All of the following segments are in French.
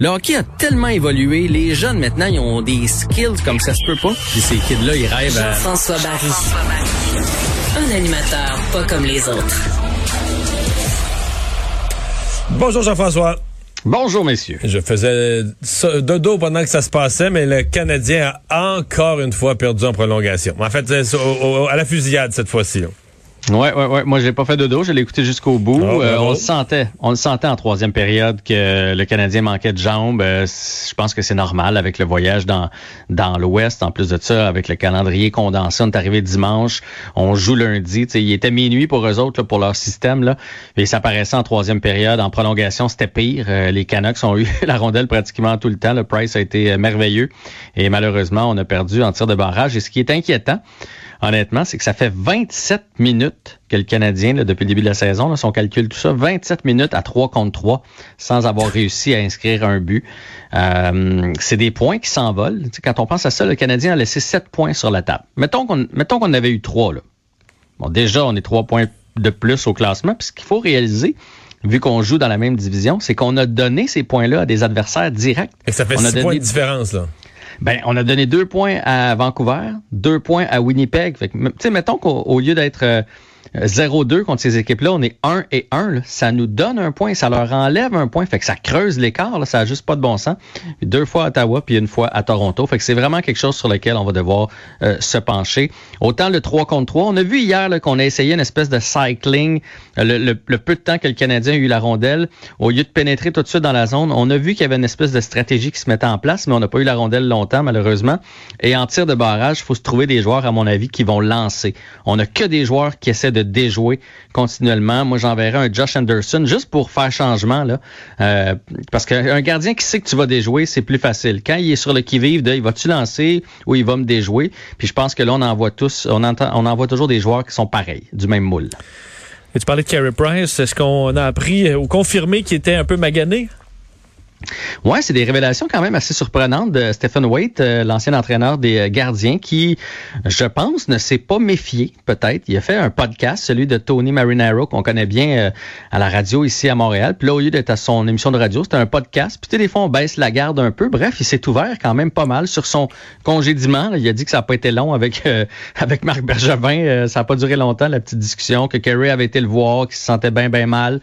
Le hockey a tellement évolué, les jeunes maintenant, ils ont des skills comme ça se peut pas. Puis ces kids-là, ils rêvent à... Jean-François Barry. Un animateur pas comme les autres. Bonjour Jean-François. Bonjour, messieurs. Je faisais ça- dodo pendant que ça se passait, mais le Canadien a encore une fois perdu en prolongation. En fait, c'est au- au- à la fusillade cette fois-ci. Ouais, ouais, ouais. Moi, je l'ai pas fait de dos. Je l'ai écouté jusqu'au bout. Oh, Euh, on le sentait. On le sentait en troisième période que le Canadien manquait de jambes. Euh, je pense que c'est normal avec le voyage dans dans l'Ouest. En plus de ça, avec le calendrier condensé, on est arrivé dimanche. On joue lundi. Tu sais, il était minuit pour eux autres, là, pour leur système. Là. Et ça paraissait en troisième période. En prolongation, c'était pire. Euh, les Canucks ont eu la rondelle pratiquement tout le temps. Le Price a été merveilleux. Et malheureusement, on a perdu en tir de barrage. Et ce qui est inquiétant, honnêtement, c'est que ça fait 27 minutes que le Canadien, là, depuis le début de la saison, là, si on calcule tout ça, 27 minutes à 3 contre 3 sans avoir réussi à inscrire un but. Euh, c'est des points qui s'envolent. Tu sais, quand on pense à ça, le Canadien a laissé 7 points sur la table. Mettons qu'on mettons qu'on avait eu 3. Là. Bon, déjà, on est 3 points de plus au classement. Puis ce qu'il faut réaliser, vu qu'on joue dans la même division, c'est qu'on a donné ces points-là à des adversaires directs. Et ça fait On a six donné- points de différence. Là. Ben, on a donné deux points à Vancouver, deux points à Winnipeg. Mettons qu'au au lieu d'être euh, 0-2 contre ces équipes-là, on est 1 et 1. là. Ça nous donne un point, ça leur enlève un point. Fait que ça creuse l'écart. Ça n'a juste pas de bon sens. Deux fois à Ottawa, puis une fois à Toronto. Fait que c'est vraiment quelque chose sur lequel on va devoir euh, se pencher. Autant le 3 contre 3. On a vu hier qu'on a essayé une espèce de cycling. euh, le peu de temps que le Canadien a eu la rondelle, au lieu de pénétrer tout de suite dans la zone, on a vu qu'il y avait une espèce de stratégie qui se mettait en place, mais on n'a pas eu la rondelle longtemps, malheureusement. Et en tir de barrage, il faut se trouver des joueurs, à mon avis, qui vont lancer. On n'a que des joueurs qui essaient de déjouer continuellement. Moi, j'enverrais un Josh Anderson juste pour faire changement, là. Euh, parce qu'un gardien qui sait que tu vas déjouer, c'est plus facile. Quand il est sur le qui-vive il va-tu lancer ou il va me déjouer? Puis je pense que là, on en voit tous, on entend, on toujours des joueurs qui sont pareils, du même moule. Et tu parlais de Carey Price. Est-ce qu'on a appris ou confirmé qu'il était un peu magané? Ouais, c'est des révélations quand même assez surprenantes de Stephen Waite, euh, l'ancien entraîneur des euh, gardiens, qui, je pense, ne s'est pas méfié, peut-être. Il a fait un podcast, celui de Tony Marinaro, qu'on connaît bien euh, à la radio ici à Montréal. Puis là, au lieu d'être à son émission de radio, c'était un podcast. Puis des fois, on baisse la garde un peu. Bref, il s'est ouvert quand même pas mal sur son congédiement. Il a dit que ça n'a pas été long avec avec Marc Bergevin. Ça n'a pas duré longtemps, la petite discussion, que Kerry avait été le voir, qu'il se sentait bien, bien mal.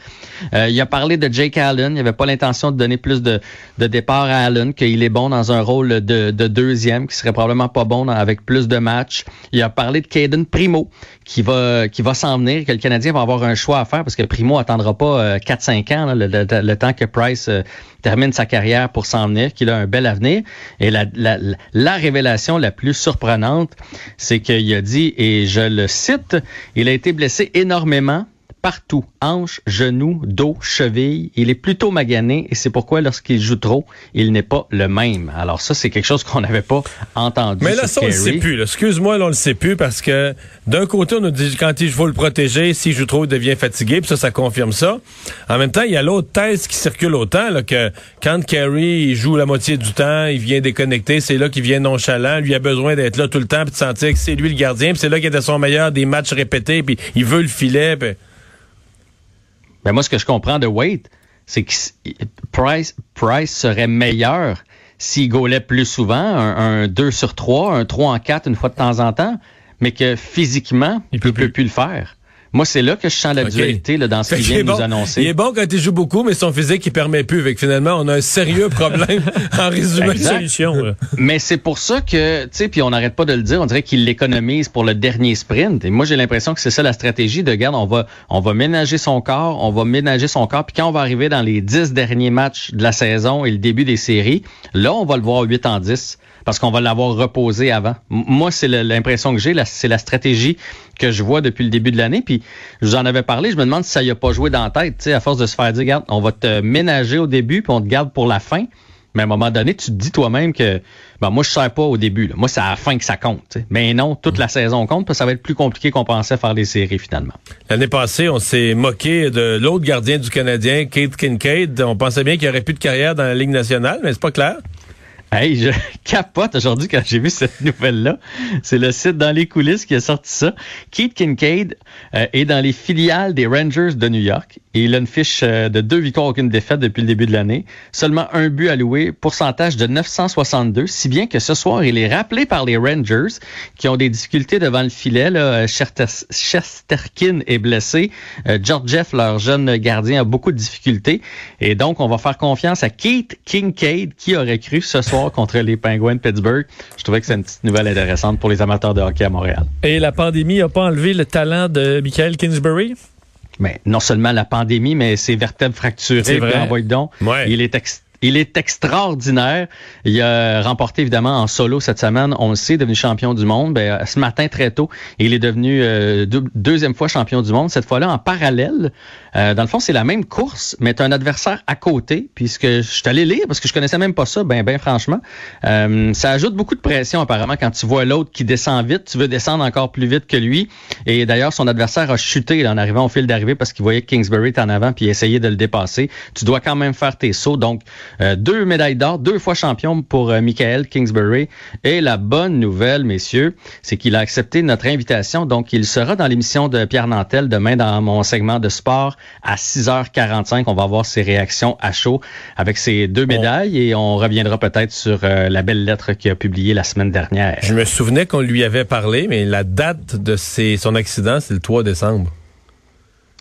Il a parlé de Jake Allen. Il avait pas l'intention de donner plus de, de départ à Allen, qu'il est bon dans un rôle de, de deuxième, qui serait probablement pas bon dans- avec plus de matchs. Il a parlé de Caden Primo, qui va qui va s'en venir, que le Canadien va avoir un choix à faire, parce que Primo attendra pas euh, 4-5 ans, là, le, le- le temps que Price euh, termine sa carrière pour s'en venir, qu'il a un bel avenir. Et la, la- la révélation la plus surprenante, c'est qu'il a dit, et je le cite, il a été blessé énormément partout, hanche, genou, dos, cheville. Il est plutôt magané et c'est pourquoi lorsqu'il joue trop, il n'est pas le même. Alors ça, c'est quelque chose qu'on n'avait pas entendu. Mais là, ça, on le sait plus. là. Excuse-moi, là, on le sait plus parce que d'un côté, on nous dit quand il faut le protéger, s'il joue trop, il devient fatigué, puis ça, ça confirme ça. En même temps, il y a l'autre thèse qui circule autant, là, que quand Carey il joue la moitié du temps, il vient déconnecter, c'est là qu'il vient nonchalant, lui a besoin d'être là tout le temps, puis de sentir que c'est lui le gardien, puis c'est là qu'il était son meilleur des matchs répétés, puis il veut le filet, puis... Ben moi, ce que je comprends de Wade, c'est que Price, Price serait meilleur s'il gaulait plus souvent, un, un 2 sur 3, un 3 en 4 une fois de temps en temps, mais que physiquement, Il il peut peut, plus le faire. Moi, c'est là que je sens la dualité là, dans ce qu'il vient de nous annoncer. Il est bon quand il joue beaucoup, mais son physique, il permet plus. Fait que finalement, on a un sérieux problème en résumé de Exact. solution. là. Mais c'est pour ça que, tu sais, puis on n'arrête pas de le dire, on dirait qu'il l'économise pour le dernier sprint. Et moi, j'ai l'impression que c'est ça la stratégie de, garde, on va, on va ménager son corps, on va ménager son corps, puis quand on va arriver dans les dix derniers matchs de la saison et le début des séries, là, on va le voir 8 en 10 parce qu'on va l'avoir reposé avant. M- Moi, c'est l'impression que j'ai, c'est la stratégie que je vois depuis le début de l'année. Puis, je vous en avais parlé, je me demande si ça y a pas joué dans la tête, tu sais, à force de se faire dire, regarde, on va te ménager au début, puis on te garde pour la fin. Mais à un moment donné, tu te dis toi-même que ben moi, je ne sers pas au début. Là. Moi, c'est à la fin que ça compte. Mais non, toute la saison compte, parce que ça va être plus compliqué qu'on pensait faire les séries finalement. L'année passée, on s'est moqué de l'autre gardien du Canadien, Kate Kincaid. On pensait bien qu'il n'y aurait plus de carrière dans la Ligue nationale, mais c'est pas clair. Hey, je capote aujourd'hui quand j'ai vu cette nouvelle-là. C'est le site dans les coulisses qui a sorti ça. Keith Kincaid euh, est dans les filiales des Rangers de New York et il a une fiche euh, de deux victoires, aucune défaite depuis le début de l'année. Seulement un but alloué, pourcentage de 962, si bien que ce soir, il est rappelé par les Rangers qui ont des difficultés devant le filet. Là. Chesterkin est blessé. Euh, George Jeff, leur jeune gardien, a beaucoup de difficultés. Et donc, on va faire confiance à Keith Kincaid qui aurait cru ce soir contre les Penguins de Pittsburgh. Je trouvais que c'est une petite nouvelle intéressante pour les amateurs de hockey à Montréal. Et la pandémie n'a pas enlevé le talent de Michael Kingsbury? Mais non seulement la pandémie, mais ses vertèbres fracturées. C'est vrai. donc. Il est il est extraordinaire. Il a remporté évidemment en solo cette semaine. On le sait, devenu champion du monde. Ben, ce matin très tôt, il est devenu euh, deuxième fois champion du monde. Cette fois-là en parallèle. Euh, dans le fond, c'est la même course, mais tu as un adversaire à côté. Puisque je allé lire parce que je connaissais même pas ça. Ben, ben franchement, euh, ça ajoute beaucoup de pression apparemment quand tu vois l'autre qui descend vite. Tu veux descendre encore plus vite que lui. Et d'ailleurs, son adversaire a chuté en arrivant au fil d'arrivée parce qu'il voyait Kingsbury en avant puis essayait de le dépasser. Tu dois quand même faire tes sauts. Donc euh, deux médailles d'or, deux fois champion pour euh, Michael Kingsbury. Et la bonne nouvelle, messieurs, c'est qu'il a accepté notre invitation. Donc, il sera dans l'émission de Pierre Nantel demain dans mon segment de sport à 6h45. On va voir ses réactions à chaud avec ses deux médailles et on reviendra peut-être sur euh, la belle lettre qu'il a publiée la semaine dernière. Je me souvenais qu'on lui avait parlé, mais la date de son accident, c'est le 3 décembre.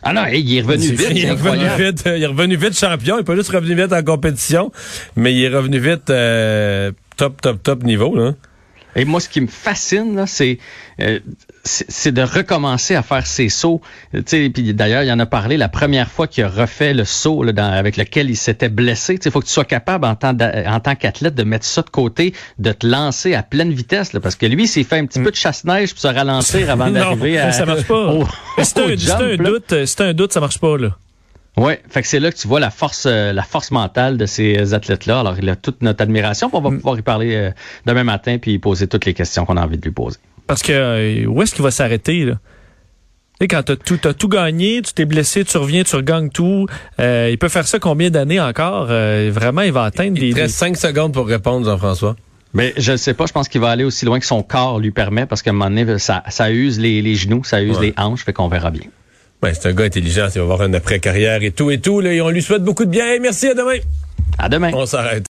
Ah non, il est revenu vite. Il est revenu vite, il est revenu vite champion. Il n'est pas juste revenu vite en compétition, mais il est revenu vite euh, top, top, top niveau. Là. Et moi, ce qui me fascine, c'est euh, c'est de recommencer à faire ses sauts. Puis d'ailleurs, il en a parlé la première fois qu'il a refait le saut là, dans, avec lequel il s'était blessé. Il faut que tu sois capable en tant, en tant qu'athlète de mettre ça de côté, de te lancer à pleine vitesse. Là, parce que lui, s'est fait un petit peu de chasse-neige pour se ralentir avant d'arriver à... ça marche pas. c'est un, un, doute, c'est un doute, ça marche pas. là. Oui, fait que c'est là que tu vois la force, euh, la force mentale de ces athlètes-là. Alors, il a toute notre admiration. On va mm. pouvoir y parler euh, demain matin puis poser toutes les questions qu'on a envie de lui poser. Parce que euh, où est-ce qu'il va s'arrêter là? Et quand tu as tout, as tout gagné, tu t'es blessé, tu reviens, tu regagnes tout. il peut faire ça combien d'années encore? vraiment, il va atteindre il, des... Il reste cinq secondes pour répondre, Jean-François. Mais je ne sais pas, je pense qu'il va aller aussi loin que son corps lui permet parce qu'à un moment donné, ça, ça use les, genoux, ça use les hanches, fait qu'on verra bien. Ouais, c'est un gars intelligent, il va avoir une après-carrière et tout et tout. Là, et on lui souhaite beaucoup de bien. Merci, à demain. À demain. On s'arrête.